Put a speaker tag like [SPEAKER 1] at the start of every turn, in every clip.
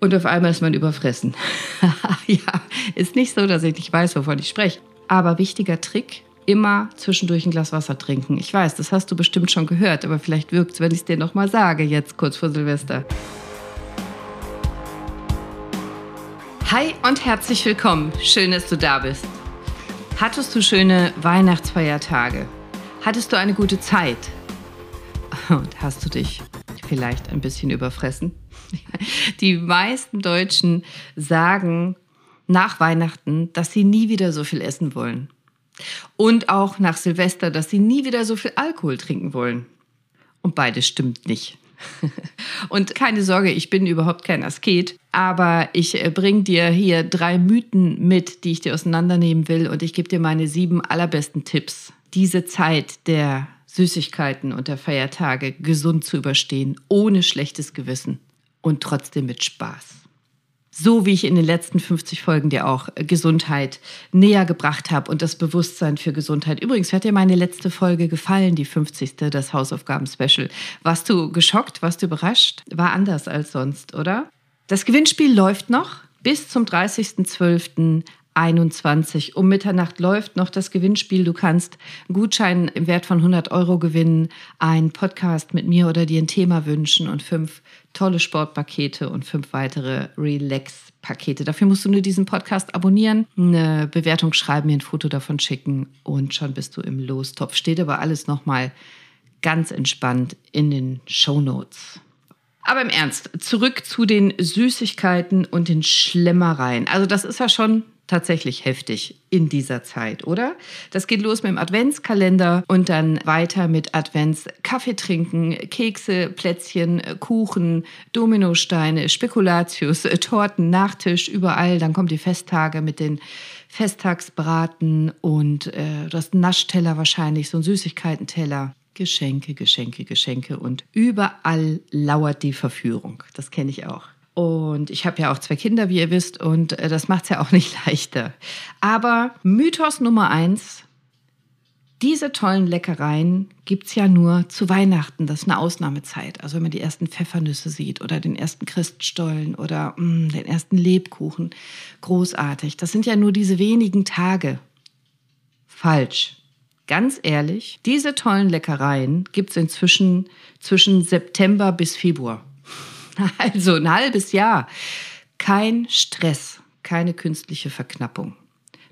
[SPEAKER 1] Und auf einmal ist man überfressen. ja, ist nicht so, dass ich nicht weiß, wovon ich spreche. Aber wichtiger Trick, immer zwischendurch ein Glas Wasser trinken. Ich weiß, das hast du bestimmt schon gehört, aber vielleicht wirkt es, wenn ich es dir nochmal sage, jetzt kurz vor Silvester. Hi und herzlich willkommen. Schön, dass du da bist. Hattest du schöne Weihnachtsfeiertage? Hattest du eine gute Zeit? Und hast du dich vielleicht ein bisschen überfressen? Die meisten Deutschen sagen nach Weihnachten, dass sie nie wieder so viel essen wollen. Und auch nach Silvester, dass sie nie wieder so viel Alkohol trinken wollen. Und beides stimmt nicht. Und keine Sorge, ich bin überhaupt kein Asket, aber ich äh, bringe dir hier drei Mythen mit, die ich dir auseinandernehmen will und ich gebe dir meine sieben allerbesten Tipps, diese Zeit der Süßigkeiten und der Feiertage gesund zu überstehen, ohne schlechtes Gewissen und trotzdem mit Spaß. So wie ich in den letzten 50 Folgen dir auch Gesundheit näher gebracht habe und das Bewusstsein für Gesundheit. Übrigens, hat dir meine letzte Folge gefallen, die 50. das Hausaufgaben-Special. Warst du geschockt? Warst du überrascht? War anders als sonst, oder? Das Gewinnspiel läuft noch bis zum 30.12. 21. Um Mitternacht läuft noch das Gewinnspiel. Du kannst einen Gutschein im Wert von 100 Euro gewinnen, einen Podcast mit mir oder dir ein Thema wünschen und fünf tolle Sportpakete und fünf weitere Relax-Pakete. Dafür musst du nur diesen Podcast abonnieren, eine Bewertung schreiben, mir ein Foto davon schicken und schon bist du im Lostopf. Steht aber alles nochmal ganz entspannt in den Show Notes. Aber im Ernst, zurück zu den Süßigkeiten und den Schlemmereien. Also das ist ja schon tatsächlich heftig in dieser Zeit, oder? Das geht los mit dem Adventskalender und dann weiter mit Advents Kaffee trinken, Kekse, Plätzchen, Kuchen, Dominosteine, Spekulatius, Torten, Nachtisch, überall. Dann kommen die Festtage mit den Festtagsbraten und äh, das Naschteller wahrscheinlich, so ein Süßigkeitenteller. Geschenke, Geschenke, Geschenke und überall lauert die Verführung. Das kenne ich auch. Und ich habe ja auch zwei Kinder, wie ihr wisst, und äh, das macht es ja auch nicht leichter. Aber Mythos Nummer eins, diese tollen Leckereien gibt es ja nur zu Weihnachten. Das ist eine Ausnahmezeit. Also wenn man die ersten Pfeffernüsse sieht oder den ersten Christstollen oder mh, mm, den ersten Lebkuchen. Großartig. Das sind ja nur diese wenigen Tage. Falsch. Ganz ehrlich, diese tollen Leckereien gibt es inzwischen zwischen September bis Februar. Also ein halbes Jahr. Kein Stress, keine künstliche Verknappung.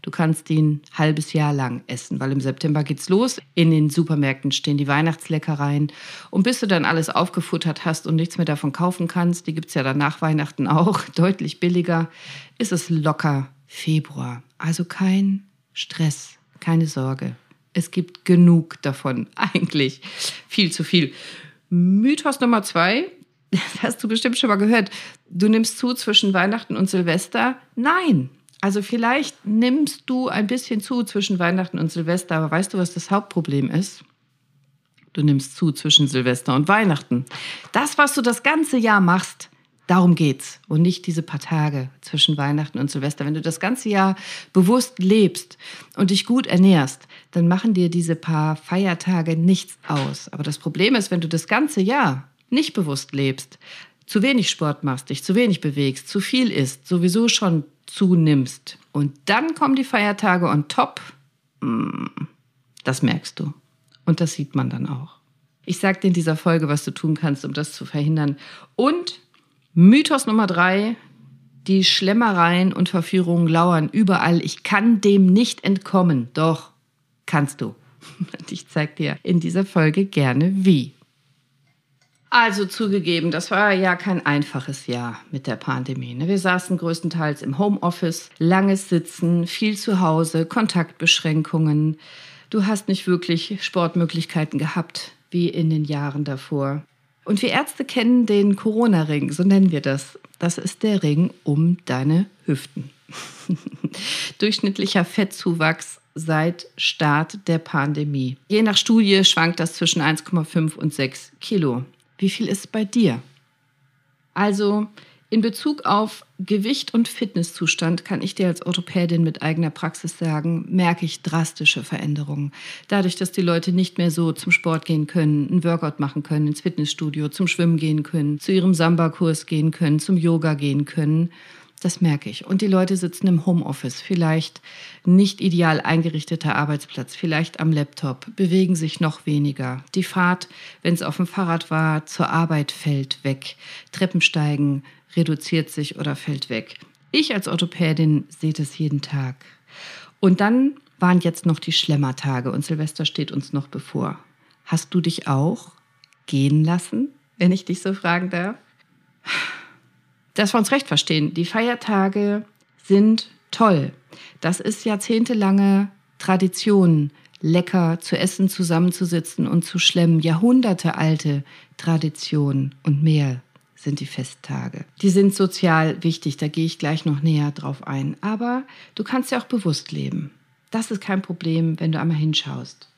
[SPEAKER 1] Du kannst ihn ein halbes Jahr lang essen, weil im September geht's los. In den Supermärkten stehen die Weihnachtsleckereien. Und bis du dann alles aufgefuttert hast und nichts mehr davon kaufen kannst, die gibt's ja dann nach Weihnachten auch, deutlich billiger, ist es locker Februar. Also kein Stress, keine Sorge. Es gibt genug davon, eigentlich viel zu viel. Mythos Nummer zwei, das hast du bestimmt schon mal gehört, du nimmst zu zwischen Weihnachten und Silvester. Nein. Also vielleicht nimmst du ein bisschen zu zwischen Weihnachten und Silvester, aber weißt du, was das Hauptproblem ist? Du nimmst zu zwischen Silvester und Weihnachten. Das, was du das ganze Jahr machst, darum geht's und nicht diese paar Tage zwischen Weihnachten und Silvester. Wenn du das ganze Jahr bewusst lebst und dich gut ernährst, dann machen dir diese paar Feiertage nichts aus. Aber das Problem ist, wenn du das ganze Jahr nicht bewusst lebst, zu wenig Sport machst, dich zu wenig bewegst, zu viel isst, sowieso schon zunimmst und dann kommen die Feiertage on top, mm, das merkst du. Und das sieht man dann auch. Ich sage dir in dieser Folge, was du tun kannst, um das zu verhindern. Und Mythos Nummer drei, die Schlemmereien und Verführungen lauern überall. Ich kann dem nicht entkommen. Doch, kannst du. Und ich zeige dir in dieser Folge gerne wie. Also zugegeben, das war ja kein einfaches Jahr mit der Pandemie. Ne? Wir saßen größtenteils im Homeoffice, langes Sitzen, viel zu Hause, Kontaktbeschränkungen. Du hast nicht wirklich Sportmöglichkeiten gehabt wie in den Jahren davor. Und wir Ärzte kennen den Corona-Ring, so nennen wir das. Das ist der Ring um deine Hüften. Durchschnittlicher Fettzuwachs seit Start der Pandemie. Je nach Studie schwankt das zwischen 1,5 und 6 Kilo. Wie viel ist bei dir? Also, In Bezug auf Gewicht und Fitnesszustand kann ich dir als Orthopädin mit eigener Praxis sagen, merke ich drastische Veränderungen. Dadurch, dass die Leute nicht mehr so zum Sport gehen können, einen Workout machen können, ins Fitnessstudio, zum Schwimmen gehen können, zu ihrem Samba-Kurs gehen können, zum Yoga gehen können. Das merke ich. Und die Leute sitzen im Homeoffice, vielleicht nicht ideal eingerichteter Arbeitsplatz, vielleicht am Laptop, bewegen sich noch weniger. Die Fahrt, wenn es auf dem Fahrrad war, zur Arbeit fällt weg. Treppensteigen reduziert sich oder fällt weg. Ich als Orthopädin sehe das jeden Tag. Und dann waren jetzt noch die Schlemmertage und Silvester steht uns noch bevor. Hast du dich auch gehen lassen, wenn ich dich so fragen darf? Dass wir uns recht verstehen, die Feiertage sind toll. Das ist jahrzehntelange Tradition, lecker zu essen, zusammenzusitzen und zu schlemmen. Jahrhundertealte Tradition und mehr sind die Festtage. Die sind sozial wichtig, da gehe ich gleich noch näher drauf ein. Aber du kannst ja auch bewusst leben. Das ist kein Problem, wenn du einmal hinschaust.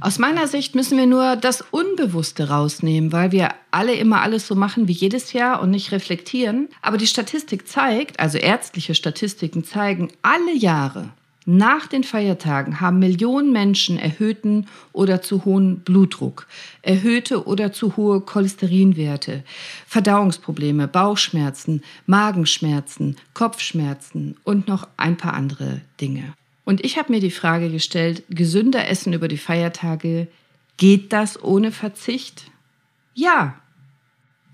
[SPEAKER 1] Aus meiner Sicht müssen wir nur das Unbewusste rausnehmen, weil wir alle immer alles so machen wie jedes Jahr und nicht reflektieren. Aber die Statistik zeigt, also ärztliche Statistiken zeigen, alle Jahre nach den Feiertagen haben Millionen Menschen erhöhten oder zu hohen Blutdruck, erhöhte oder zu hohe Cholesterinwerte, Verdauungsprobleme, Bauchschmerzen, Magenschmerzen, Kopfschmerzen und noch ein paar andere Dinge. Und ich habe mir die Frage gestellt, gesünder essen über die Feiertage, geht das ohne Verzicht? Ja,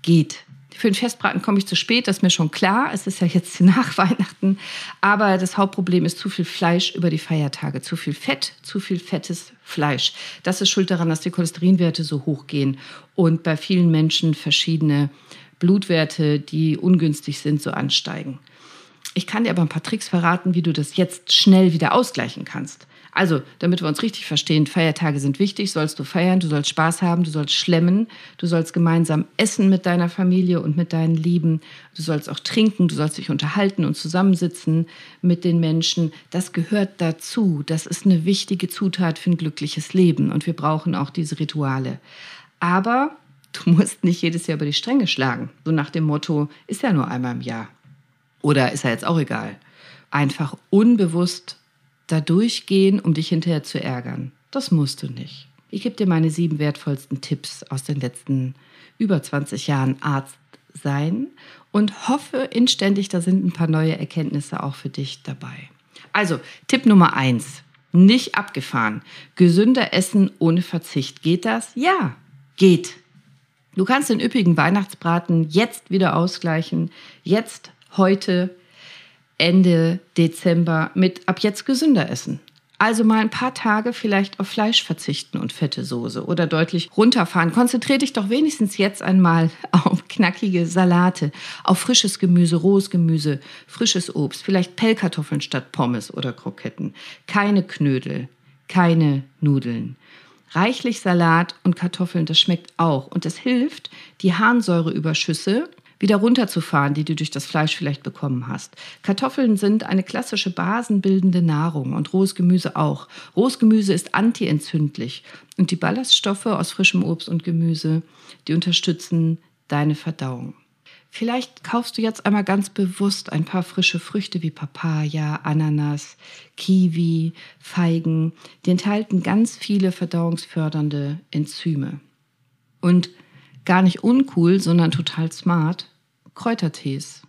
[SPEAKER 1] geht. Für den Festbraten komme ich zu spät, das ist mir schon klar. Es ist ja jetzt nach Weihnachten. Aber das Hauptproblem ist zu viel Fleisch über die Feiertage. Zu viel Fett, zu viel fettes Fleisch. Das ist schuld daran, dass die Cholesterinwerte so hoch gehen und bei vielen Menschen verschiedene Blutwerte, die ungünstig sind, so ansteigen. Ich kann dir aber ein paar Tricks verraten, wie du das jetzt schnell wieder ausgleichen kannst. Also, damit wir uns richtig verstehen, Feiertage sind wichtig, sollst du feiern, du sollst Spaß haben, du sollst schlemmen, du sollst gemeinsam essen mit deiner Familie und mit deinen Lieben, du sollst auch trinken, du sollst dich unterhalten und zusammensitzen mit den Menschen. Das gehört dazu. Das ist eine wichtige Zutat für ein glückliches Leben und wir brauchen auch diese Rituale. Aber du musst nicht jedes Jahr über die Stränge schlagen. So nach dem Motto, ist ja nur einmal im Jahr. Oder ist ja jetzt auch egal. Einfach unbewusst da durchgehen, um dich hinterher zu ärgern. Das musst du nicht. Ich gebe dir meine sieben wertvollsten Tipps aus den letzten über 20 Jahren Arzt sein und hoffe inständig, da sind ein paar neue Erkenntnisse auch für dich dabei. Also, Tipp Nummer eins. Nicht abgefahren. Gesünder essen ohne Verzicht. Geht das? Ja, geht. Du kannst den üppigen Weihnachtsbraten jetzt wieder ausgleichen. Jetzt, heute, Ende Dezember mit ab jetzt gesünder essen. Also mal ein paar Tage vielleicht auf Fleisch verzichten und fette Soße oder deutlich runterfahren. Konzentriere dich doch wenigstens jetzt einmal auf knackige Salate, auf frisches Gemüse, rohes Gemüse, frisches Obst, vielleicht Pellkartoffeln statt Pommes oder Kroketten. Keine Knödel, keine Nudeln. Reichlich Salat und Kartoffeln, das schmeckt auch und es hilft, die Harnsäureüberschüsse wieder runterzufahren, die du durch das Fleisch vielleicht bekommen hast. Kartoffeln sind eine klassische basenbildende Nahrung und rohes Gemüse auch. Rohes Gemüse ist antientzündlich und die Ballaststoffe aus frischem Obst und Gemüse, die unterstützen deine Verdauung. Vielleicht kaufst du jetzt einmal ganz bewusst ein paar frische Früchte wie Papaya, Ananas, Kiwi, Feigen. Die enthalten ganz viele verdauungsfördernde Enzyme. Und gar nicht uncool, sondern total smart, Kräutertees.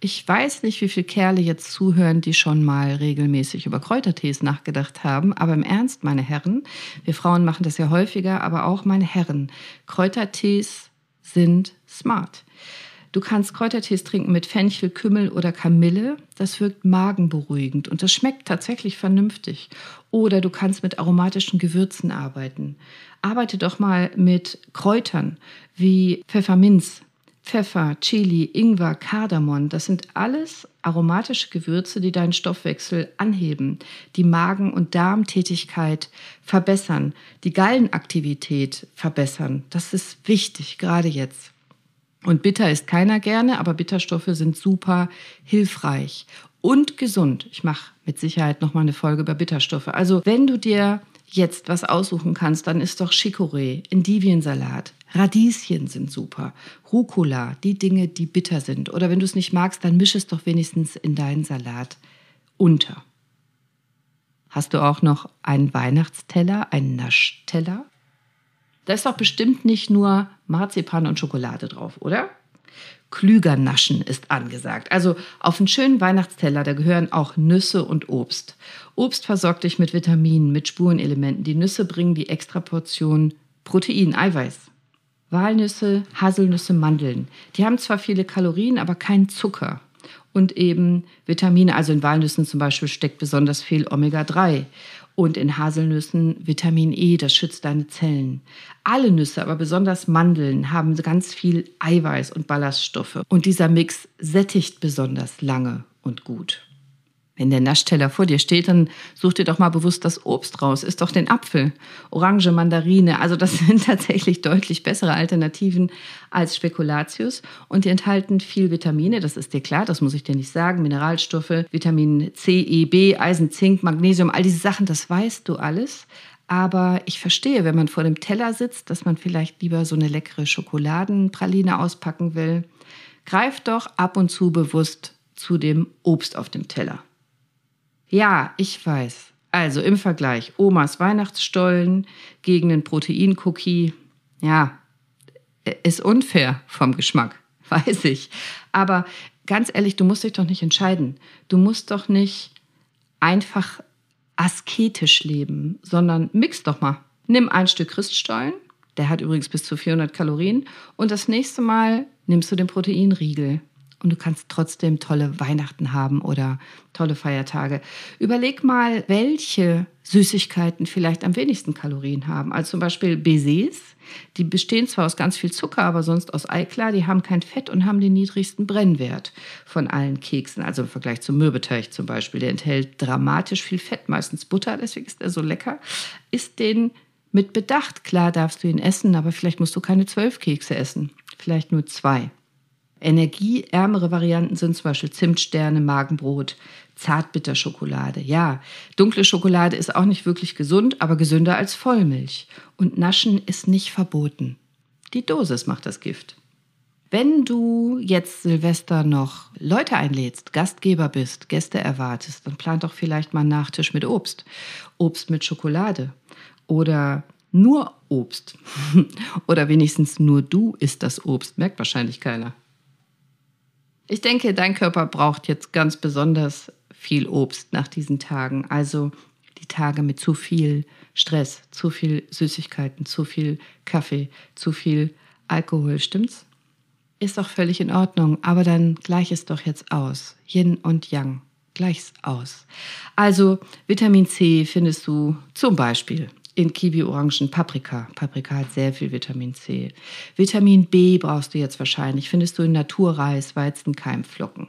[SPEAKER 1] Ich weiß nicht, wie viele Kerle jetzt zuhören, die schon mal regelmäßig über Kräutertees nachgedacht haben, aber im Ernst, meine Herren, wir Frauen machen das ja häufiger, aber auch meine Herren, Kräutertees sind smart. Du kannst Kräutertees trinken mit Fenchel, Kümmel oder Kamille. Das wirkt magenberuhigend und das schmeckt tatsächlich vernünftig. Oder du kannst mit aromatischen Gewürzen arbeiten. Arbeite doch mal mit Kräutern wie Pfefferminz, Pfeffer, Chili, Ingwer, Kardamom. Das sind alles aromatische Gewürze, die deinen Stoffwechsel anheben, die Magen- und Darmtätigkeit verbessern, die Gallenaktivität verbessern. Das ist wichtig, gerade jetzt. Und bitter ist keiner gerne, aber Bitterstoffe sind super hilfreich und gesund. Ich mache mit Sicherheit noch mal eine Folge über Bitterstoffe. Also, wenn du dir jetzt was aussuchen kannst, dann ist doch Chicorée, Endiviensalat, Radieschen sind super, Rucola, die Dinge, die bitter sind. Oder wenn du es nicht magst, dann misch es doch wenigstens in deinen Salat unter. Hast du auch noch einen Weihnachtsteller, einen Naschteller? Da ist doch bestimmt nicht nur Marzipan und Schokolade drauf, oder? Klüger naschen ist angesagt. Also auf einen schönen Weihnachtsteller, da gehören auch Nüsse und Obst. Obst versorgt dich mit Vitaminen, mit Spurenelementen. Die Nüsse bringen die extra Portion Protein, Eiweiß. Walnüsse, Haselnüsse, Mandeln. Die haben zwar viele Kalorien, aber keinen Zucker. Und eben Vitamine, also in Walnüssen zum Beispiel steckt besonders viel Omega-3 und in Haselnüssen Vitamin E, das schützt deine Zellen. Alle Nüsse, aber besonders Mandeln, haben ganz viel Eiweiß und Ballaststoffe. Und dieser Mix sättigt besonders lange und gut. Wenn der Naschteller vor dir steht, dann such dir doch mal bewusst das Obst raus. Ist doch den Apfel, Orange, Mandarine. Also das sind tatsächlich deutlich bessere Alternativen als Spekulatius. Und die enthalten viel Vitamine, das ist dir klar, das muss ich dir nicht sagen. Mineralstoffe, Vitamin C, E, B, Eisen, Zink, Magnesium, all diese Sachen, das weißt du alles. Aber ich verstehe, wenn man vor dem Teller sitzt, dass man vielleicht lieber so eine leckere Schokoladenpraline auspacken will. Greif doch ab und zu bewusst zu dem Obst auf dem Teller. Ja, ich weiß. Also im Vergleich Omas Weihnachtsstollen gegen den Proteincookie. Ja, ist unfair vom Geschmack, weiß ich. Aber ganz ehrlich, du musst dich doch nicht entscheiden. Du musst doch nicht einfach asketisch leben, sondern mix doch mal. Nimm ein Stück Christstollen, der hat übrigens bis zu 400 Kalorien, und das nächste Mal nimmst du den Proteinriegel und du kannst trotzdem tolle Weihnachten haben oder tolle Feiertage. Überleg mal, welche Süßigkeiten vielleicht am wenigsten Kalorien haben. Also zum Beispiel Baisers, die bestehen zwar aus ganz viel Zucker, aber sonst aus Eiklar, die haben kein Fett und haben den niedrigsten Brennwert von allen Keksen. Also im Vergleich zum Mürbeteig zum Beispiel, der enthält dramatisch viel Fett, meistens Butter, deswegen ist er so lecker. Ist den mit Bedacht. Klar darfst du ihn essen, aber vielleicht musst du keine zwölf Kekse essen, vielleicht nur zwei. Energieärmere Varianten sind zum Beispiel Zimtsterne, Magenbrot, Zartbitterschokolade. Ja, dunkle Schokolade ist auch nicht wirklich gesund, aber gesünder als Vollmilch. Und Naschen ist nicht verboten. Die Dosis macht das Gift. Wenn du jetzt Silvester noch Leute einlädst, Gastgeber bist, Gäste erwartest, dann plant doch vielleicht mal einen Nachtisch mit Obst. Obst mit Schokolade. Oder nur Obst. Oder wenigstens nur du isst das Obst. Merkt wahrscheinlich keiner. Ich denke, dein Körper braucht jetzt ganz besonders viel Obst nach diesen Tagen. Also die Tage mit zu viel Stress, zu viel Süßigkeiten, zu viel Kaffee, zu viel Alkohol, stimmt's? Ist doch völlig in Ordnung, aber dann gleich es doch jetzt aus. Yin und Yang, gleich's aus. Also Vitamin C findest du zum Beispiel in Kiwi, Orangen, Paprika. Paprika hat sehr viel Vitamin C. Vitamin B brauchst du jetzt wahrscheinlich. Findest du in Naturreis, Weizen, Keimflocken.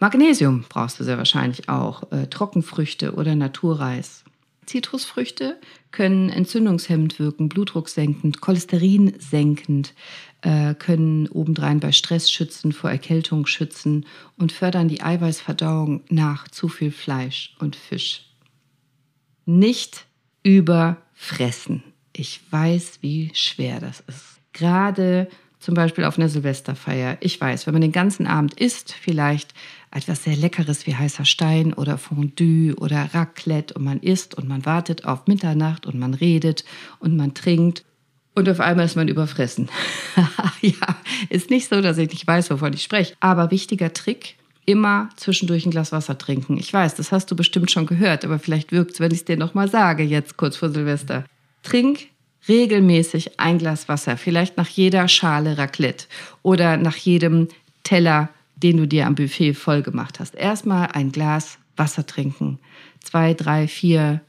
[SPEAKER 1] Magnesium brauchst du sehr wahrscheinlich auch. Äh, Trockenfrüchte oder Naturreis. Zitrusfrüchte können entzündungshemmend wirken, blutdrucksenkend, cholesterinsenkend, äh, können obendrein bei Stress schützen, vor Erkältung schützen und fördern die Eiweißverdauung nach zu viel Fleisch und Fisch. Nicht überfressen. Ich weiß, wie schwer das ist. Gerade zum Beispiel auf einer Silvesterfeier. Ich weiß, wenn man den ganzen Abend isst, vielleicht etwas sehr Leckeres wie heißer Stein oder Fondue oder Raclette und man isst und man wartet auf Mitternacht und man redet und man trinkt und auf einmal ist man überfressen. ja, ist nicht so, dass ich nicht weiß, wovon ich spreche. Aber wichtiger Trick, immer zwischendurch ein Glas Wasser trinken. Ich weiß, das hast du bestimmt schon gehört, aber vielleicht wirkt es, wenn ich es dir nochmal sage, jetzt kurz vor Silvester. Trink regelmäßig ein Glas Wasser, vielleicht nach jeder Schale Raclette oder nach jedem Teller, den du dir am Buffet voll gemacht hast. Erstmal ein Glas Wasser trinken. Zwei, drei, vier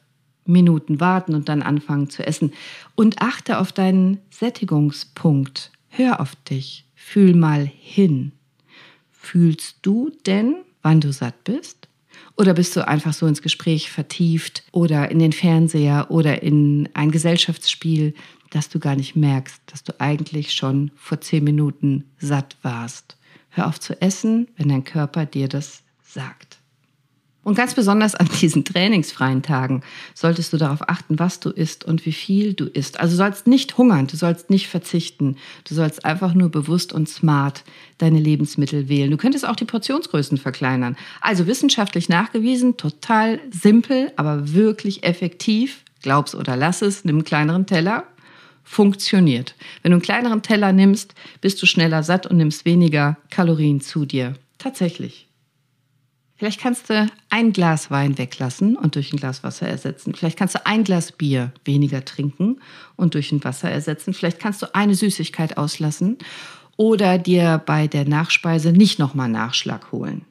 [SPEAKER 1] Minuten warten und dann anfangen zu essen. Und achte auf deinen Sättigungspunkt. Hör auf dich. Fühl mal hin. Fühlst du denn, wann du satt bist? Oder bist du einfach so ins Gespräch vertieft oder in den Fernseher oder in ein Gesellschaftsspiel, dass du gar nicht merkst, dass du eigentlich schon vor zehn Minuten satt warst? Hör auf zu essen, wenn dein Körper dir das sagt. Und ganz besonders an diesen trainingsfreien Tagen solltest du darauf achten, was du isst und wie viel du isst. Also du sollst nicht hungern, du sollst nicht verzichten. Du sollst einfach nur bewusst und smart deine Lebensmittel wählen. Du könntest auch die Portionsgrößen verkleinern. Also wissenschaftlich nachgewiesen, total simpel, aber wirklich effektiv. Glaub's oder lass es, nimm einen kleineren Teller. Funktioniert. Wenn du einen kleineren Teller nimmst, bist du schneller satt und nimmst weniger Kalorien zu dir. Tatsächlich. Vielleicht kannst du ein Glas Wein weglassen und durch ein Glas Wasser ersetzen. Vielleicht kannst du ein Glas Bier weniger trinken und durch ein Wasser ersetzen. Vielleicht kannst du eine Süßigkeit auslassen oder dir bei der Nachspeise nicht nochmal Nachschlag holen.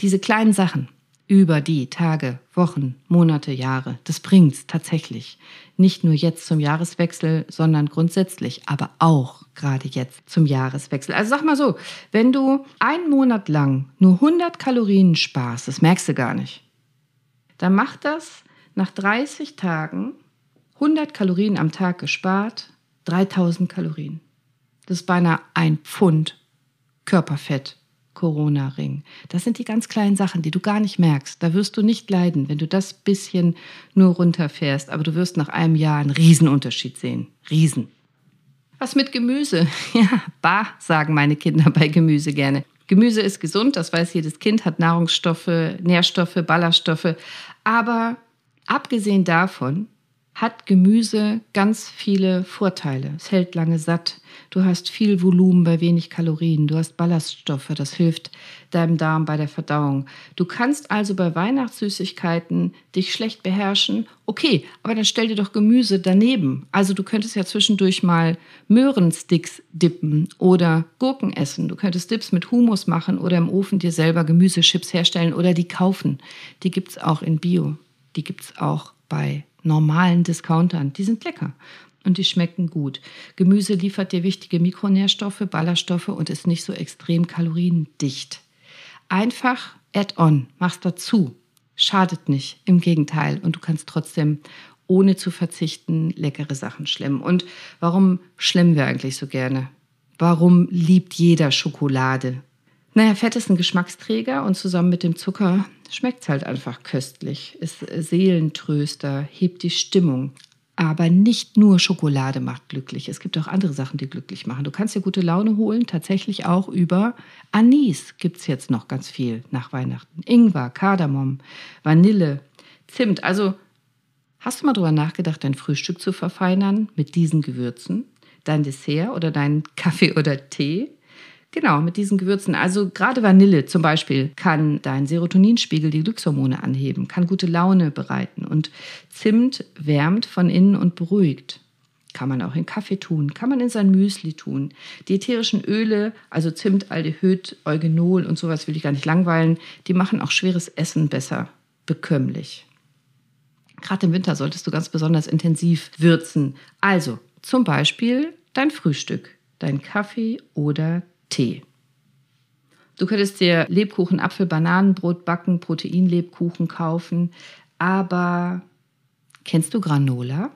[SPEAKER 1] Diese kleinen Sachen über die Tage, Wochen, Monate, Jahre. Das bringt's tatsächlich. Nicht nur jetzt zum Jahreswechsel, sondern grundsätzlich, aber auch gerade jetzt zum Jahreswechsel. Also sag mal so, wenn du einen Monat lang nur 100 Kalorien sparst, das merkst du gar nicht, dann macht das nach 30 Tagen 100 Kalorien am Tag gespart, 3000 Kalorien. Das ist beinahe ein Pfund Körperfett Corona-Ring. Das sind die ganz kleinen Sachen, die du gar nicht merkst. Da wirst du nicht leiden, wenn du das bisschen nur runterfährst. Aber du wirst nach einem Jahr einen Riesenunterschied sehen. Riesen. Was mit Gemüse? Ja, bah, sagen meine Kinder bei Gemüse gerne. Gemüse ist gesund, das weiß jedes Kind, hat Nahrungsstoffe, Nährstoffe, Ballaststoffe. Aber abgesehen davon hat Gemüse ganz viele Vorteile. Es hält lange satt. Du hast viel Volumen bei wenig Kalorien. Du hast Ballaststoffe. Das hilft deinem Darm bei der Verdauung. Du kannst also bei Weihnachtssüßigkeiten dich schlecht beherrschen. Okay, aber dann stell dir doch Gemüse daneben. Also du könntest ja zwischendurch mal Möhrensticks dippen oder Gurken essen. Du könntest Dips mit Humus machen oder im Ofen dir selber Gemüsechips herstellen oder die kaufen. Die gibt es auch in Bio. Die gibt es auch bei normalen Discountern. Die sind lecker und die schmecken gut. Gemüse liefert dir wichtige Mikronährstoffe, Ballaststoffe und ist nicht so extrem kaloriendicht. Einfach Add-on, mach's dazu. Schadet nicht, im Gegenteil. Und du kannst trotzdem ohne zu verzichten leckere Sachen schlemmen. Und warum schlemmen wir eigentlich so gerne? Warum liebt jeder Schokolade? Naja, Fett ist ein Geschmacksträger und zusammen mit dem Zucker schmeckt es halt einfach köstlich, ist Seelentröster, hebt die Stimmung. Aber nicht nur Schokolade macht glücklich. Es gibt auch andere Sachen, die glücklich machen. Du kannst dir gute Laune holen, tatsächlich auch über Anis gibt es jetzt noch ganz viel nach Weihnachten. Ingwer, Kardamom, Vanille, Zimt. Also hast du mal drüber nachgedacht, dein Frühstück zu verfeinern mit diesen Gewürzen? Dein Dessert oder deinen Kaffee oder Tee? Genau, mit diesen Gewürzen. Also gerade Vanille zum Beispiel kann deinen Serotoninspiegel, die Glückshormone anheben, kann gute Laune bereiten. Und Zimt wärmt von innen und beruhigt. Kann man auch in Kaffee tun, kann man in sein Müsli tun. Die ätherischen Öle, also Zimt, Aldehyd, Eugenol und sowas will ich gar nicht langweilen, die machen auch schweres Essen besser bekömmlich. Gerade im Winter solltest du ganz besonders intensiv würzen. Also zum Beispiel dein Frühstück, dein Kaffee oder Tee. Du könntest dir Lebkuchen, Apfel, Bananenbrot backen, Proteinlebkuchen kaufen, aber kennst du Granola?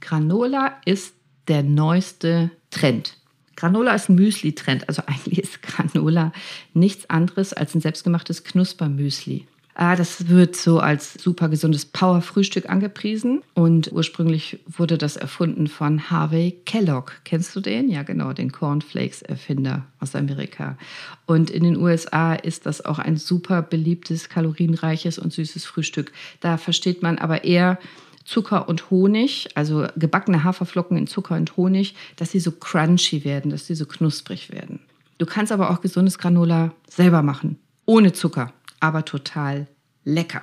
[SPEAKER 1] Granola ist der neueste Trend. Granola ist ein Müsli-Trend, also eigentlich ist Granola nichts anderes als ein selbstgemachtes Knuspermüsli. Ah, das wird so als super gesundes Power-Frühstück angepriesen. Und ursprünglich wurde das erfunden von Harvey Kellogg. Kennst du den? Ja, genau, den Cornflakes-Erfinder aus Amerika. Und in den USA ist das auch ein super beliebtes, kalorienreiches und süßes Frühstück. Da versteht man aber eher, Zucker und Honig, also gebackene Haferflocken in Zucker und Honig, dass sie so crunchy werden, dass sie so knusprig werden. Du kannst aber auch gesundes Granola selber machen, ohne Zucker aber total lecker.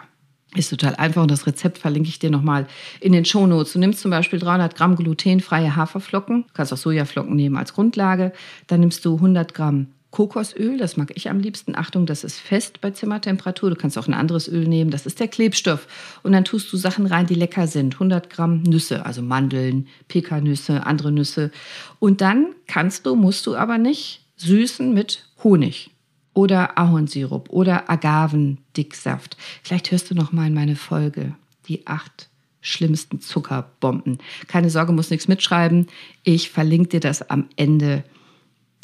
[SPEAKER 1] Ist total einfach und das Rezept verlinke ich dir nochmal in den Shownotes. Du nimmst zum Beispiel 300 Gramm glutenfreie Haferflocken, du kannst auch Sojaflocken nehmen als Grundlage. Dann nimmst du 100 Gramm Kokosöl, das mag ich am liebsten. Achtung, das ist fest bei Zimmertemperatur. Du kannst auch ein anderes Öl nehmen, das ist der Klebstoff. Und dann tust du Sachen rein, die lecker sind. 100 Gramm Nüsse, also Mandeln, Pekannüsse, andere Nüsse. Und dann kannst du, musst du aber nicht süßen mit Honig oder Ahornsirup oder Agavendicksaft. Vielleicht hörst du noch mal in meine Folge die acht schlimmsten Zuckerbomben. Keine Sorge, muss nichts mitschreiben. Ich verlinke dir das am Ende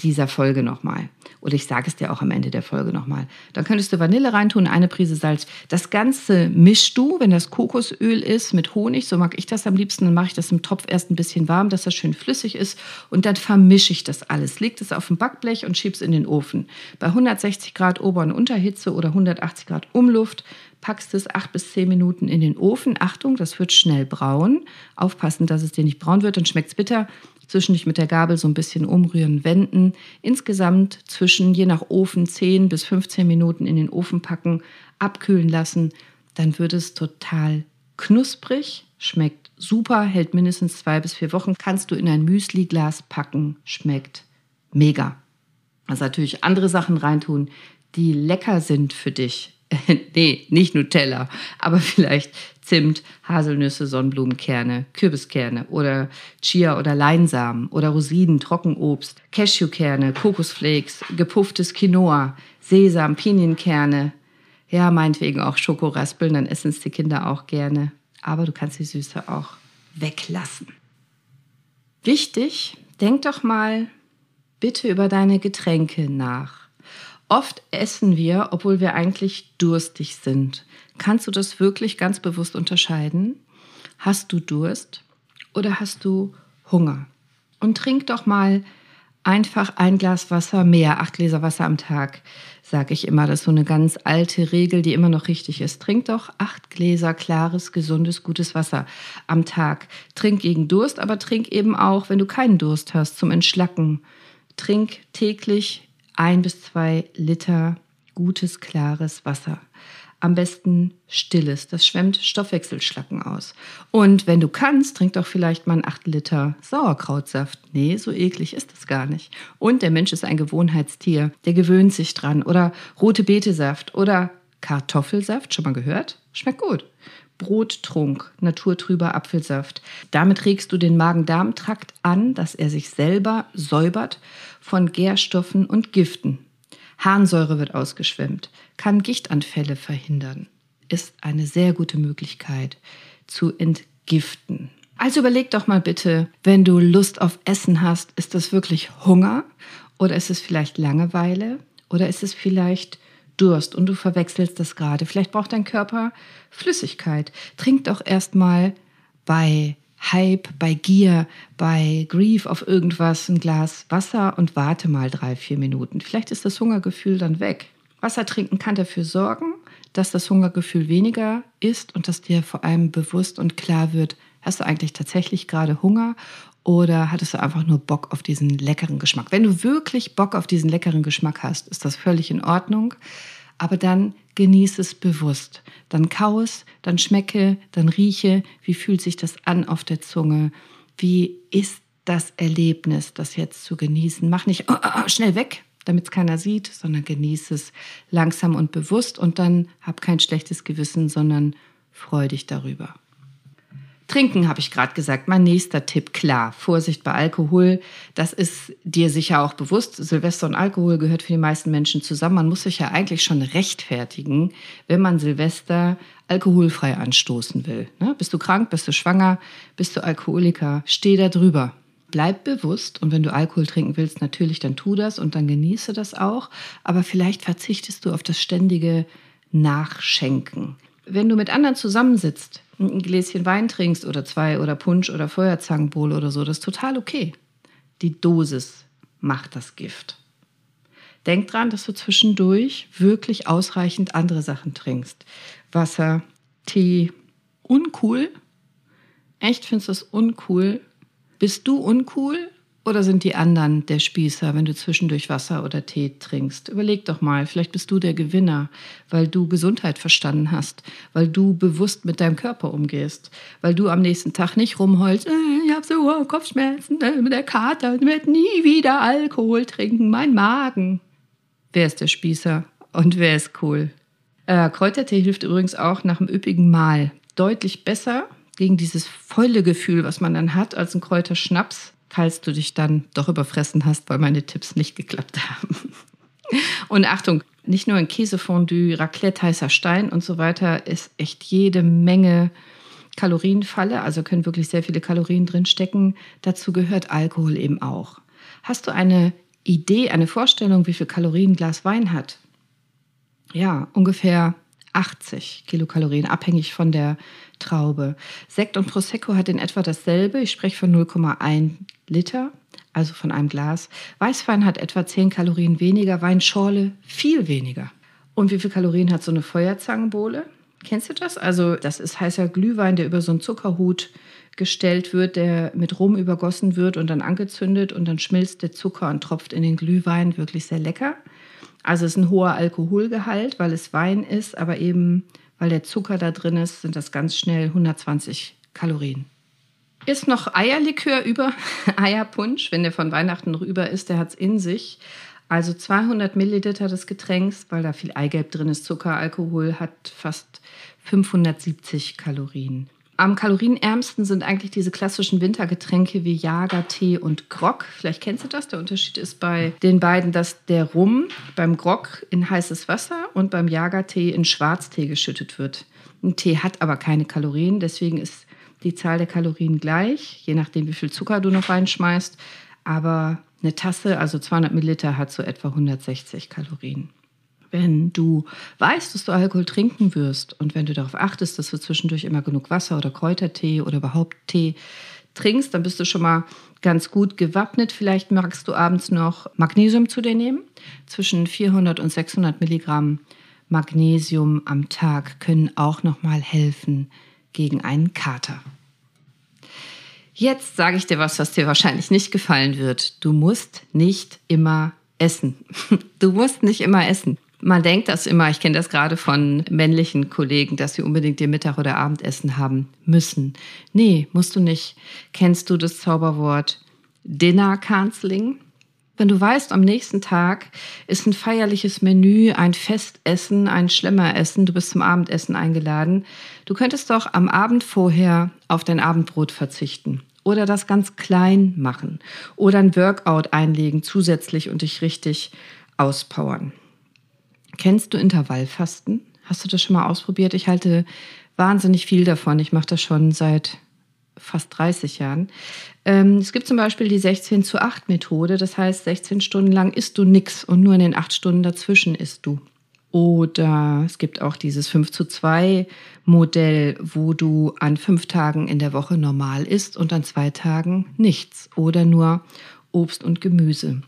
[SPEAKER 1] dieser Folge nochmal. Oder ich sage es dir auch am Ende der Folge nochmal. Dann könntest du Vanille reintun, eine Prise Salz. Das Ganze mischst du, wenn das Kokosöl ist, mit Honig. So mag ich das am liebsten. Dann mache ich das im Topf erst ein bisschen warm, dass das schön flüssig ist. Und dann vermische ich das alles. Leg es auf dem Backblech und schieb's in den Ofen. Bei 160 Grad Ober- und Unterhitze oder 180 Grad Umluft packst es acht bis zehn Minuten in den Ofen. Achtung, das wird schnell braun. Aufpassen, dass es dir nicht braun wird, dann schmeckt es bitter zwischendurch mit der Gabel so ein bisschen umrühren, wenden. Insgesamt zwischen, je nach Ofen, 10 bis 15 Minuten in den Ofen packen, abkühlen lassen. Dann wird es total knusprig, schmeckt super, hält mindestens zwei bis vier Wochen. Kannst du in ein Müsli-Glas packen, schmeckt mega. Also natürlich andere Sachen reintun, die lecker sind für dich. nee, nicht Nutella, aber vielleicht Zimt, Haselnüsse, Sonnenblumenkerne, Kürbiskerne oder Chia oder Leinsamen oder Rosinen, Trockenobst, Cashewkerne, Kokosflakes, gepufftes Quinoa, Sesam, Pinienkerne. Ja, meinetwegen auch Schokoraspeln, dann essen es die Kinder auch gerne. Aber du kannst die Süße auch weglassen. Wichtig, denk doch mal bitte über deine Getränke nach. Oft essen wir, obwohl wir eigentlich durstig sind. Kannst du das wirklich ganz bewusst unterscheiden? Hast du Durst oder hast du Hunger? Und trink doch mal einfach ein Glas Wasser mehr, acht Gläser Wasser am Tag, sage ich immer. Das ist so eine ganz alte Regel, die immer noch richtig ist. Trink doch acht Gläser klares, gesundes, gutes Wasser am Tag. Trink gegen Durst, aber trink eben auch, wenn du keinen Durst hast, zum Entschlacken. Trink täglich ein bis zwei Liter gutes, klares Wasser. Am besten stilles, das schwemmt Stoffwechselschlacken aus. Und wenn du kannst, trink doch vielleicht mal einen 8 Liter Sauerkrautsaft. Nee, so eklig ist das gar nicht. Und der Mensch ist ein Gewohnheitstier, der gewöhnt sich dran. Oder rote Betesaft oder Kartoffelsaft, schon mal gehört? Schmeckt gut. Brottrunk, naturtrüber Apfelsaft. Damit regst du den Magen-Darm-Trakt an, dass er sich selber säubert von Gärstoffen und Giften. Harnsäure wird ausgeschwemmt, kann Gichtanfälle verhindern, ist eine sehr gute Möglichkeit zu entgiften. Also überleg doch mal bitte, wenn du Lust auf Essen hast, ist das wirklich Hunger oder ist es vielleicht Langeweile oder ist es vielleicht Durst und du verwechselst das gerade. Vielleicht braucht dein Körper Flüssigkeit. Trink doch erstmal bei Hype, bei Gier, bei Grief auf irgendwas ein Glas Wasser und warte mal drei, vier Minuten. Vielleicht ist das Hungergefühl dann weg. Wasser trinken kann dafür sorgen, dass das Hungergefühl weniger ist und dass dir vor allem bewusst und klar wird, hast du eigentlich tatsächlich gerade Hunger oder hattest du einfach nur Bock auf diesen leckeren Geschmack? Wenn du wirklich Bock auf diesen leckeren Geschmack hast, ist das völlig in Ordnung. Aber dann genieße es bewusst. Dann kau es, dann schmecke, dann rieche. Wie fühlt sich das an auf der Zunge? Wie ist das Erlebnis, das jetzt zu genießen? Mach nicht oh, oh, oh schnell weg, damit es keiner sieht, sondern genieße es langsam und bewusst und dann hab kein schlechtes Gewissen, sondern freu dich darüber. Trinken habe ich gerade gesagt. Mein nächster Tipp, klar, Vorsicht bei Alkohol. Das ist dir sicher auch bewusst. Silvester und Alkohol gehört für die meisten Menschen zusammen. Man muss sich ja eigentlich schon rechtfertigen, wenn man Silvester alkoholfrei anstoßen will. Ne? Bist du krank, bist du schwanger, bist du Alkoholiker, steh da drüber. Bleib bewusst und wenn du Alkohol trinken willst, natürlich, dann tu das und dann genieße das auch. Aber vielleicht verzichtest du auf das ständige Nachschenken. Wenn du mit anderen zusammensitzt, ein Gläschen Wein trinkst oder zwei oder Punsch oder Feuerzangenbowle oder so, das ist total okay. Die Dosis macht das Gift. Denk dran, dass du zwischendurch wirklich ausreichend andere Sachen trinkst. Wasser, Tee, uncool. Echt findest du das uncool? Bist du uncool? Oder sind die anderen der Spießer, wenn du zwischendurch Wasser oder Tee trinkst? Überleg doch mal, vielleicht bist du der Gewinner, weil du Gesundheit verstanden hast, weil du bewusst mit deinem Körper umgehst, weil du am nächsten Tag nicht rumheulst, äh, ich habe so Kopfschmerzen äh, mit der Kater, werde nie wieder Alkohol trinken, mein Magen. Wer ist der Spießer und wer ist cool? Äh, Kräutertee hilft übrigens auch nach einem üppigen Mahl deutlich besser gegen dieses volle Gefühl, was man dann hat, als ein Kräuterschnaps falls du dich dann doch überfressen hast, weil meine Tipps nicht geklappt haben. Und Achtung, nicht nur in Käsefondue, Raclette, heißer Stein und so weiter ist echt jede Menge Kalorienfalle, also können wirklich sehr viele Kalorien drin stecken. Dazu gehört Alkohol eben auch. Hast du eine Idee, eine Vorstellung, wie viel Kalorien ein Glas Wein hat? Ja, ungefähr 80 Kilokalorien, abhängig von der Traube. Sekt und Prosecco hat in etwa dasselbe. Ich spreche von 0,1 Liter, also von einem Glas. Weißwein hat etwa 10 Kalorien weniger, Weinschorle viel weniger. Und wie viel Kalorien hat so eine Feuerzangenbowle? Kennst du das? Also, das ist heißer Glühwein, der über so einen Zuckerhut gestellt wird, der mit Rum übergossen wird und dann angezündet und dann schmilzt der Zucker und tropft in den Glühwein. Wirklich sehr lecker. Also es ist ein hoher Alkoholgehalt, weil es Wein ist, aber eben weil der Zucker da drin ist, sind das ganz schnell 120 Kalorien. Ist noch Eierlikör über, Eierpunsch, wenn der von Weihnachten rüber ist, der hat es in sich. Also 200 Milliliter des Getränks, weil da viel Eigelb drin ist, Zucker, Alkohol, hat fast 570 Kalorien. Am kalorienärmsten sind eigentlich diese klassischen Wintergetränke wie Jager, Tee und Grog. Vielleicht kennst du das. Der Unterschied ist bei den beiden, dass der Rum beim Grog in heißes Wasser und beim Jagertee in Schwarztee geschüttet wird. Ein Tee hat aber keine Kalorien, deswegen ist die Zahl der Kalorien gleich, je nachdem, wie viel Zucker du noch reinschmeißt. Aber eine Tasse, also 200 Milliliter, hat so etwa 160 Kalorien wenn du weißt, dass du Alkohol trinken wirst und wenn du darauf achtest, dass du zwischendurch immer genug Wasser oder Kräutertee oder überhaupt Tee trinkst, dann bist du schon mal ganz gut gewappnet. Vielleicht magst du abends noch Magnesium zu dir nehmen. Zwischen 400 und 600 Milligramm Magnesium am Tag können auch noch mal helfen gegen einen Kater. Jetzt sage ich dir was, was dir wahrscheinlich nicht gefallen wird. Du musst nicht immer essen. Du musst nicht immer essen. Man denkt das immer, ich kenne das gerade von männlichen Kollegen, dass sie unbedingt ihr Mittag- oder Abendessen haben müssen. Nee, musst du nicht. Kennst du das Zauberwort Dinner Canceling? Wenn du weißt, am nächsten Tag ist ein feierliches Menü, ein Festessen, ein Schlemmeressen, du bist zum Abendessen eingeladen, du könntest doch am Abend vorher auf dein Abendbrot verzichten oder das ganz klein machen oder ein Workout einlegen zusätzlich und dich richtig auspowern. Kennst du Intervallfasten? Hast du das schon mal ausprobiert? Ich halte wahnsinnig viel davon. Ich mache das schon seit fast 30 Jahren. Ähm, es gibt zum Beispiel die 16 zu 8 Methode. Das heißt, 16 Stunden lang isst du nichts und nur in den 8 Stunden dazwischen isst du. Oder es gibt auch dieses 5 zu 2 Modell, wo du an fünf Tagen in der Woche normal isst und an zwei Tagen nichts oder nur Obst und Gemüse.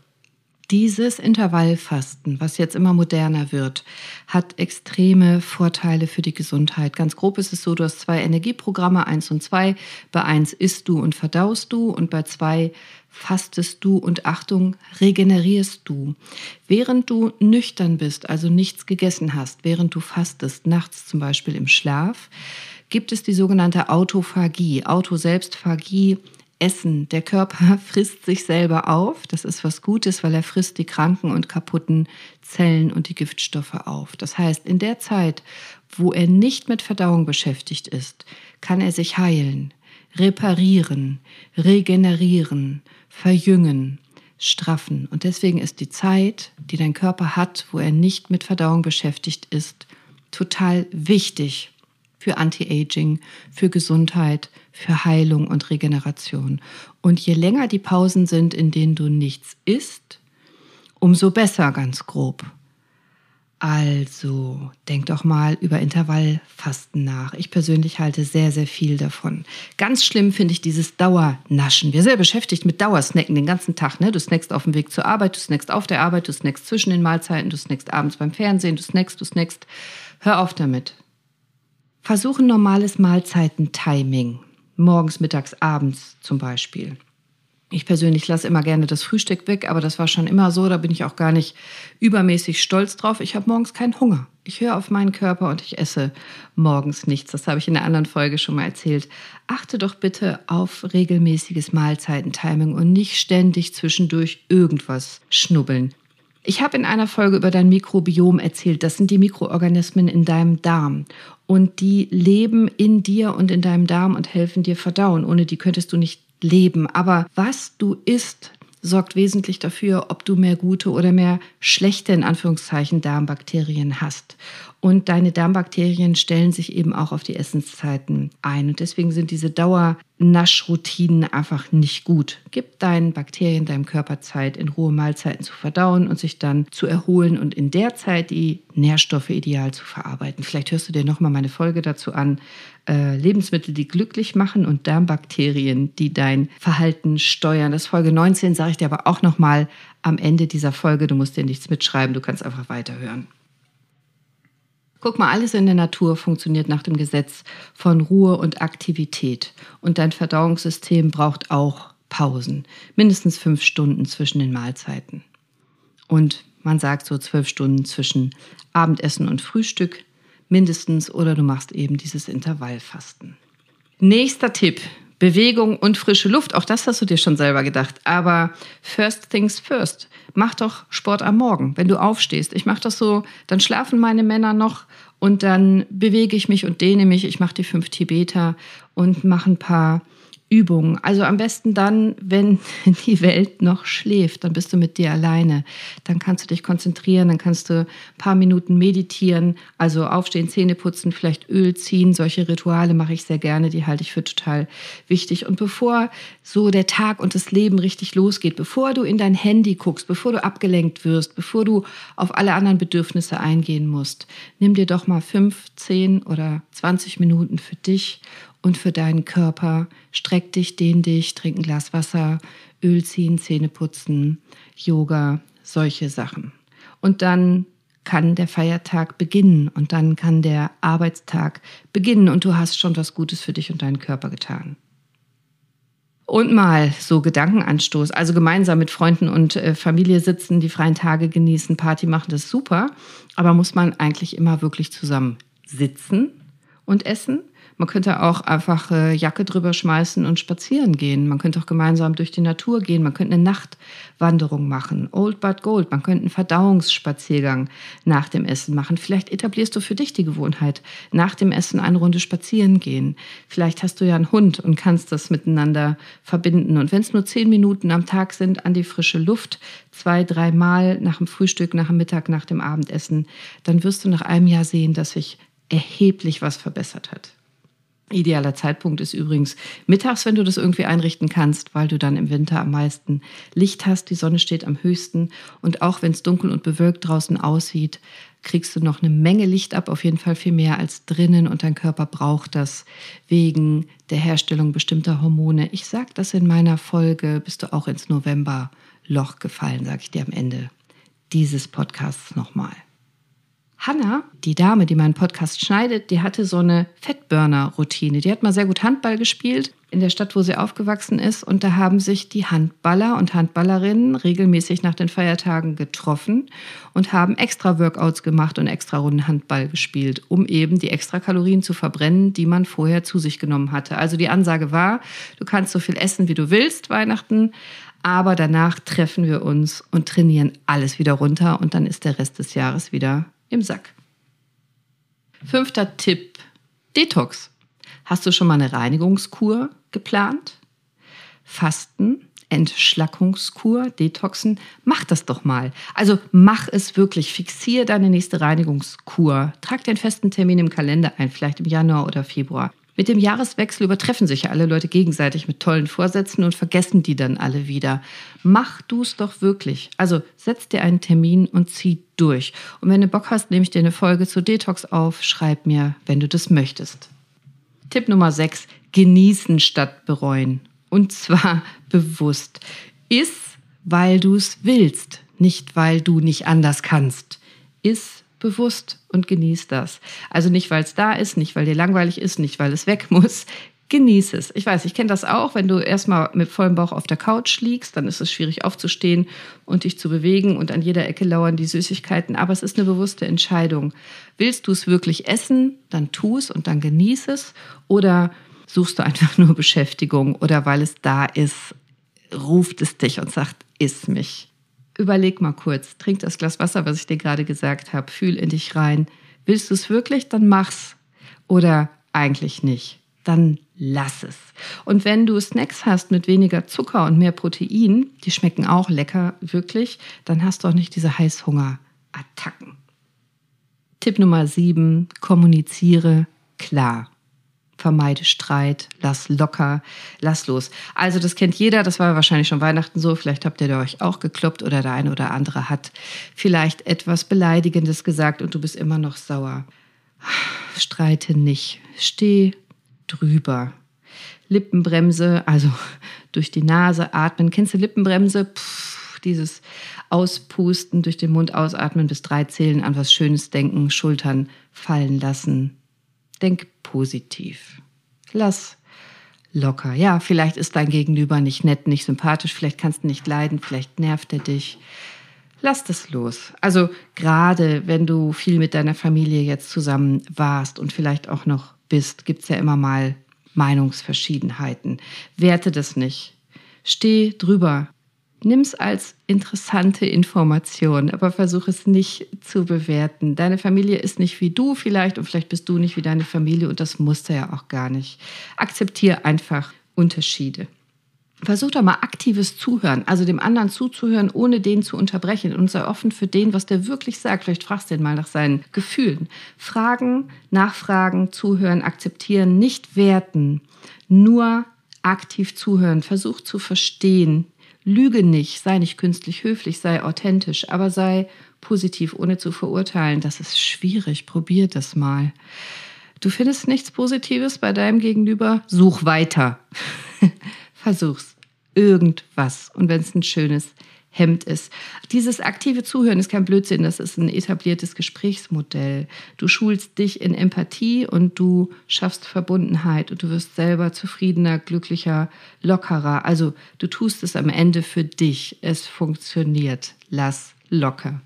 [SPEAKER 1] Dieses Intervallfasten, was jetzt immer moderner wird, hat extreme Vorteile für die Gesundheit. Ganz grob ist es so, du hast zwei Energieprogramme, eins und zwei. Bei eins isst du und verdaust du und bei zwei fastest du und Achtung, regenerierst du. Während du nüchtern bist, also nichts gegessen hast, während du fastest, nachts zum Beispiel im Schlaf, gibt es die sogenannte Autophagie. Autoselbstphagie Essen. Der Körper frisst sich selber auf. Das ist was Gutes, weil er frisst die kranken und kaputten Zellen und die Giftstoffe auf. Das heißt, in der Zeit, wo er nicht mit Verdauung beschäftigt ist, kann er sich heilen, reparieren, regenerieren, verjüngen, straffen. Und deswegen ist die Zeit, die dein Körper hat, wo er nicht mit Verdauung beschäftigt ist, total wichtig für Anti-Aging, für Gesundheit, für Heilung und Regeneration. Und je länger die Pausen sind, in denen du nichts isst, umso besser ganz grob. Also, denk doch mal über Intervallfasten nach. Ich persönlich halte sehr, sehr viel davon. Ganz schlimm finde ich dieses Dauernaschen. Wir sind sehr beschäftigt mit Dauersnacken den ganzen Tag. Ne? Du snackst auf dem Weg zur Arbeit, du snackst auf der Arbeit, du snackst zwischen den Mahlzeiten, du snackst abends beim Fernsehen, du snackst, du snackst. Hör auf damit. Versuche normales Mahlzeitentiming. Morgens, mittags, abends zum Beispiel. Ich persönlich lasse immer gerne das Frühstück weg, aber das war schon immer so, da bin ich auch gar nicht übermäßig stolz drauf. Ich habe morgens keinen Hunger. Ich höre auf meinen Körper und ich esse morgens nichts. Das habe ich in einer anderen Folge schon mal erzählt. Achte doch bitte auf regelmäßiges Mahlzeitentiming und nicht ständig zwischendurch irgendwas schnubbeln. Ich habe in einer Folge über dein Mikrobiom erzählt. Das sind die Mikroorganismen in deinem Darm. Und die leben in dir und in deinem Darm und helfen dir verdauen. Ohne die könntest du nicht leben. Aber was du isst, sorgt wesentlich dafür, ob du mehr gute oder mehr schlechte, in Anführungszeichen, Darmbakterien hast. Und deine Darmbakterien stellen sich eben auch auf die Essenszeiten ein. Und deswegen sind diese Dauernaschroutinen einfach nicht gut. Gib deinen Bakterien, deinem Körper Zeit, in Ruhe Mahlzeiten zu verdauen und sich dann zu erholen und in der Zeit die Nährstoffe ideal zu verarbeiten. Vielleicht hörst du dir nochmal meine Folge dazu an. Äh, Lebensmittel, die glücklich machen und Darmbakterien, die dein Verhalten steuern. Das Folge 19 sage ich dir aber auch nochmal am Ende dieser Folge. Du musst dir nichts mitschreiben, du kannst einfach weiterhören. Guck mal, alles in der Natur funktioniert nach dem Gesetz von Ruhe und Aktivität. Und dein Verdauungssystem braucht auch Pausen. Mindestens fünf Stunden zwischen den Mahlzeiten. Und man sagt so zwölf Stunden zwischen Abendessen und Frühstück mindestens. Oder du machst eben dieses Intervallfasten. Nächster Tipp. Bewegung und frische Luft, auch das hast du dir schon selber gedacht. Aber first things first. Mach doch Sport am Morgen, wenn du aufstehst. Ich mache das so, dann schlafen meine Männer noch und dann bewege ich mich und dehne mich. Ich mache die fünf Tibeter und mache ein paar Übungen. Also am besten dann, wenn die Welt noch schläft, dann bist du mit dir alleine. Dann kannst du dich konzentrieren, dann kannst du ein paar Minuten meditieren, also aufstehen, Zähne putzen, vielleicht Öl ziehen. Solche Rituale mache ich sehr gerne, die halte ich für total wichtig. Und bevor so der Tag und das Leben richtig losgeht, bevor du in dein Handy guckst, bevor du abgelenkt wirst, bevor du auf alle anderen Bedürfnisse eingehen musst, nimm dir doch mal fünf, zehn oder 20 Minuten für dich und für deinen Körper. Streck dich, dehn dich, trink ein Glas Wasser, Öl ziehen, Zähne putzen, Yoga, solche Sachen. Und dann kann der Feiertag beginnen und dann kann der Arbeitstag beginnen und du hast schon was Gutes für dich und deinen Körper getan. Und mal so Gedankenanstoß, also gemeinsam mit Freunden und äh, Familie sitzen, die freien Tage genießen, Party machen, das ist super, aber muss man eigentlich immer wirklich zusammen sitzen und essen? Man könnte auch einfach äh, Jacke drüber schmeißen und spazieren gehen. Man könnte auch gemeinsam durch die Natur gehen. Man könnte eine Nachtwanderung machen. Old but Gold. Man könnte einen Verdauungsspaziergang nach dem Essen machen. Vielleicht etablierst du für dich die Gewohnheit, nach dem Essen eine Runde spazieren gehen. Vielleicht hast du ja einen Hund und kannst das miteinander verbinden. Und wenn es nur zehn Minuten am Tag sind, an die frische Luft, zwei, dreimal nach dem Frühstück, nach dem Mittag, nach dem Abendessen, dann wirst du nach einem Jahr sehen, dass sich erheblich was verbessert hat. Idealer Zeitpunkt ist übrigens mittags, wenn du das irgendwie einrichten kannst, weil du dann im Winter am meisten Licht hast. Die Sonne steht am höchsten und auch wenn es dunkel und bewölkt draußen aussieht, kriegst du noch eine Menge Licht ab, auf jeden Fall viel mehr als drinnen und dein Körper braucht das wegen der Herstellung bestimmter Hormone. Ich sag das in meiner Folge, bist du auch ins Novemberloch gefallen, sage ich dir am Ende dieses Podcasts nochmal. Hanna, die Dame, die meinen Podcast schneidet, die hatte so eine Fettburner-Routine. Die hat mal sehr gut Handball gespielt in der Stadt, wo sie aufgewachsen ist. Und da haben sich die Handballer und Handballerinnen regelmäßig nach den Feiertagen getroffen und haben extra Workouts gemacht und extra Runden Handball gespielt, um eben die extra Kalorien zu verbrennen, die man vorher zu sich genommen hatte. Also die Ansage war, du kannst so viel essen, wie du willst, Weihnachten, aber danach treffen wir uns und trainieren alles wieder runter und dann ist der Rest des Jahres wieder im Sack. Fünfter Tipp: Detox. Hast du schon mal eine Reinigungskur geplant? Fasten, Entschlackungskur, Detoxen, mach das doch mal. Also mach es wirklich. Fixier deine nächste Reinigungskur. Trag den festen Termin im Kalender ein, vielleicht im Januar oder Februar. Mit dem Jahreswechsel übertreffen sich ja alle Leute gegenseitig mit tollen Vorsätzen und vergessen die dann alle wieder. Mach du es doch wirklich. Also setz dir einen Termin und zieh durch. Und wenn du Bock hast, nehme ich dir eine Folge zu Detox auf. Schreib mir, wenn du das möchtest. Tipp Nummer 6. Genießen statt bereuen. Und zwar bewusst. Iss, weil du es willst, nicht weil du nicht anders kannst. Iss, bewusst und genieß das. Also nicht, weil es da ist, nicht, weil dir langweilig ist, nicht, weil es weg muss. Genieß es. Ich weiß, ich kenne das auch, wenn du erstmal mit vollem Bauch auf der Couch liegst, dann ist es schwierig aufzustehen und dich zu bewegen und an jeder Ecke lauern die Süßigkeiten, aber es ist eine bewusste Entscheidung. Willst du es wirklich essen, dann tu es und dann genieß es oder suchst du einfach nur Beschäftigung oder weil es da ist, ruft es dich und sagt, iss mich. Überleg mal kurz, trink das Glas Wasser, was ich dir gerade gesagt habe, fühl in dich rein. Willst du es wirklich, dann mach's. Oder eigentlich nicht, dann lass es. Und wenn du Snacks hast mit weniger Zucker und mehr Protein, die schmecken auch lecker, wirklich, dann hast du auch nicht diese Heißhungerattacken. Tipp Nummer sieben, kommuniziere klar. Vermeide Streit, lass locker, lass los. Also das kennt jeder, das war wahrscheinlich schon Weihnachten so, vielleicht habt ihr euch auch gekloppt oder der eine oder andere hat vielleicht etwas Beleidigendes gesagt und du bist immer noch sauer. Streite nicht, steh drüber. Lippenbremse, also durch die Nase atmen. Kennst du Lippenbremse? Puh, dieses Auspusten, durch den Mund ausatmen, bis drei zählen, an was Schönes denken, Schultern fallen lassen. Denk positiv. Lass locker. Ja, vielleicht ist dein Gegenüber nicht nett, nicht sympathisch, vielleicht kannst du nicht leiden, vielleicht nervt er dich. Lass das los. Also gerade wenn du viel mit deiner Familie jetzt zusammen warst und vielleicht auch noch bist, gibt es ja immer mal Meinungsverschiedenheiten. Werte das nicht. Steh drüber. Nimm es als interessante Information, aber versuch es nicht zu bewerten. Deine Familie ist nicht wie du vielleicht und vielleicht bist du nicht wie deine Familie und das musst du ja auch gar nicht. Akzeptiere einfach Unterschiede. Versuch doch mal aktives Zuhören, also dem anderen zuzuhören, ohne den zu unterbrechen und sei offen für den, was der wirklich sagt. Vielleicht fragst du ihn mal nach seinen Gefühlen. Fragen, nachfragen, zuhören, akzeptieren, nicht werten, nur aktiv zuhören. Versuch zu verstehen, Lüge nicht, sei nicht künstlich höflich, sei authentisch, aber sei positiv, ohne zu verurteilen. Das ist schwierig. Probier das mal. Du findest nichts Positives bei deinem Gegenüber? Such weiter. Versuch's. Irgendwas. Und wenn es ein schönes Hemd ist. Dieses aktive Zuhören ist kein Blödsinn, das ist ein etabliertes Gesprächsmodell. Du schulst dich in Empathie und du schaffst Verbundenheit und du wirst selber zufriedener, glücklicher, lockerer. Also du tust es am Ende für dich. Es funktioniert. Lass locker.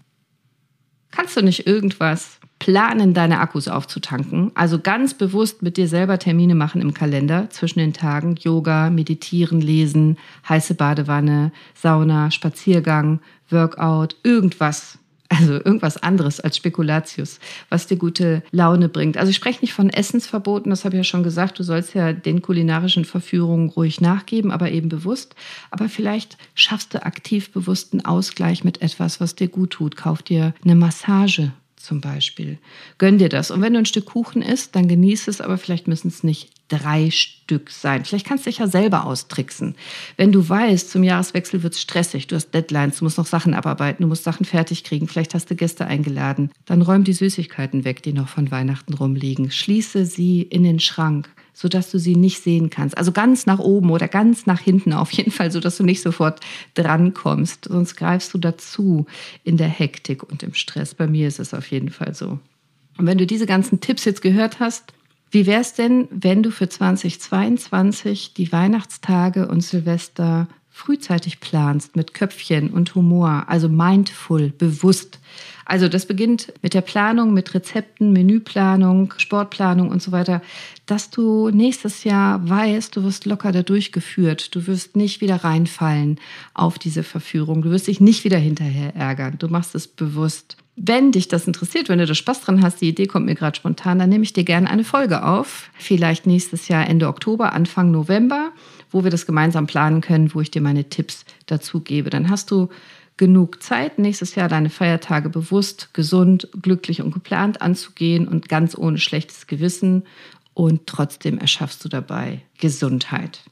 [SPEAKER 1] Kannst du nicht irgendwas planen, deine Akkus aufzutanken. Also ganz bewusst mit dir selber Termine machen im Kalender zwischen den Tagen. Yoga, Meditieren, Lesen, heiße Badewanne, Sauna, Spaziergang, Workout, irgendwas. Also irgendwas anderes als Spekulatius, was dir gute Laune bringt. Also ich spreche nicht von Essensverboten, das habe ich ja schon gesagt. Du sollst ja den kulinarischen Verführungen ruhig nachgeben, aber eben bewusst. Aber vielleicht schaffst du aktiv bewussten Ausgleich mit etwas, was dir gut tut. Kauf dir eine Massage zum Beispiel. Gönn dir das. Und wenn du ein Stück Kuchen isst, dann genieß es, aber vielleicht müssen es nicht drei Stück sein. Vielleicht kannst du dich ja selber austricksen. Wenn du weißt, zum Jahreswechsel wird es stressig, du hast Deadlines, du musst noch Sachen abarbeiten, du musst Sachen fertig kriegen, vielleicht hast du Gäste eingeladen, dann räum die Süßigkeiten weg, die noch von Weihnachten rumliegen. Schließe sie in den Schrank sodass du sie nicht sehen kannst. Also ganz nach oben oder ganz nach hinten auf jeden Fall, sodass du nicht sofort drankommst. Sonst greifst du dazu in der Hektik und im Stress. Bei mir ist es auf jeden Fall so. Und wenn du diese ganzen Tipps jetzt gehört hast, wie wäre es denn, wenn du für 2022 die Weihnachtstage und Silvester frühzeitig planst mit Köpfchen und Humor, also mindful, bewusst. Also das beginnt mit der Planung, mit Rezepten, Menüplanung, Sportplanung und so weiter, dass du nächstes Jahr weißt, du wirst locker da durchgeführt, du wirst nicht wieder reinfallen auf diese Verführung, du wirst dich nicht wieder hinterher ärgern, du machst es bewusst. Wenn dich das interessiert, wenn du da Spaß dran hast, die Idee kommt mir gerade spontan, dann nehme ich dir gerne eine Folge auf. Vielleicht nächstes Jahr Ende Oktober, Anfang November wo wir das gemeinsam planen können, wo ich dir meine Tipps dazu gebe. Dann hast du genug Zeit, nächstes Jahr deine Feiertage bewusst, gesund, glücklich und geplant anzugehen und ganz ohne schlechtes Gewissen. Und trotzdem erschaffst du dabei Gesundheit.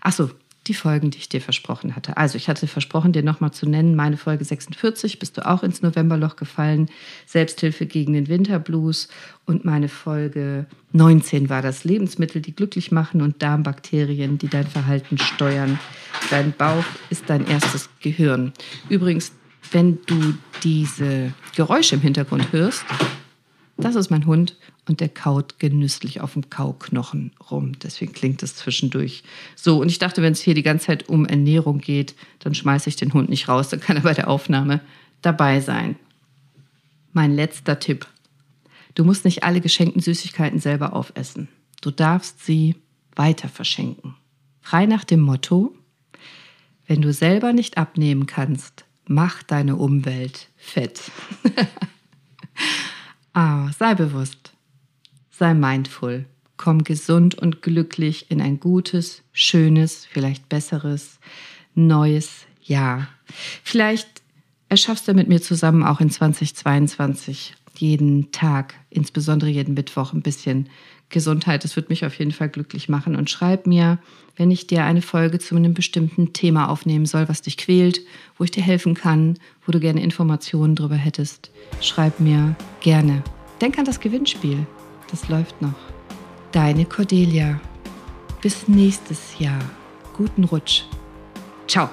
[SPEAKER 1] Achso, die Folgen, die ich dir versprochen hatte. Also ich hatte versprochen, dir nochmal zu nennen, meine Folge 46, bist du auch ins Novemberloch gefallen, Selbsthilfe gegen den Winterblues und meine Folge 19 war das Lebensmittel, die glücklich machen und Darmbakterien, die dein Verhalten steuern. Dein Bauch ist dein erstes Gehirn. Übrigens, wenn du diese Geräusche im Hintergrund hörst, das ist mein Hund und der kaut genüsslich auf dem Kauknochen rum. Deswegen klingt es zwischendurch so. Und ich dachte, wenn es hier die ganze Zeit um Ernährung geht, dann schmeiße ich den Hund nicht raus, dann kann er bei der Aufnahme dabei sein. Mein letzter Tipp. Du musst nicht alle geschenkten Süßigkeiten selber aufessen. Du darfst sie weiter verschenken. Frei nach dem Motto, wenn du selber nicht abnehmen kannst, mach deine Umwelt fett. ah, sei bewusst. Sei mindful. Komm gesund und glücklich in ein gutes, schönes, vielleicht besseres, neues Jahr. Vielleicht erschaffst du mit mir zusammen auch in 2022 jeden Tag, insbesondere jeden Mittwoch, ein bisschen Gesundheit. Das wird mich auf jeden Fall glücklich machen. Und schreib mir, wenn ich dir eine Folge zu einem bestimmten Thema aufnehmen soll, was dich quält, wo ich dir helfen kann, wo du gerne Informationen darüber hättest. Schreib mir gerne. Denk an das Gewinnspiel. Das läuft noch. Deine Cordelia. Bis nächstes Jahr. Guten Rutsch. Ciao.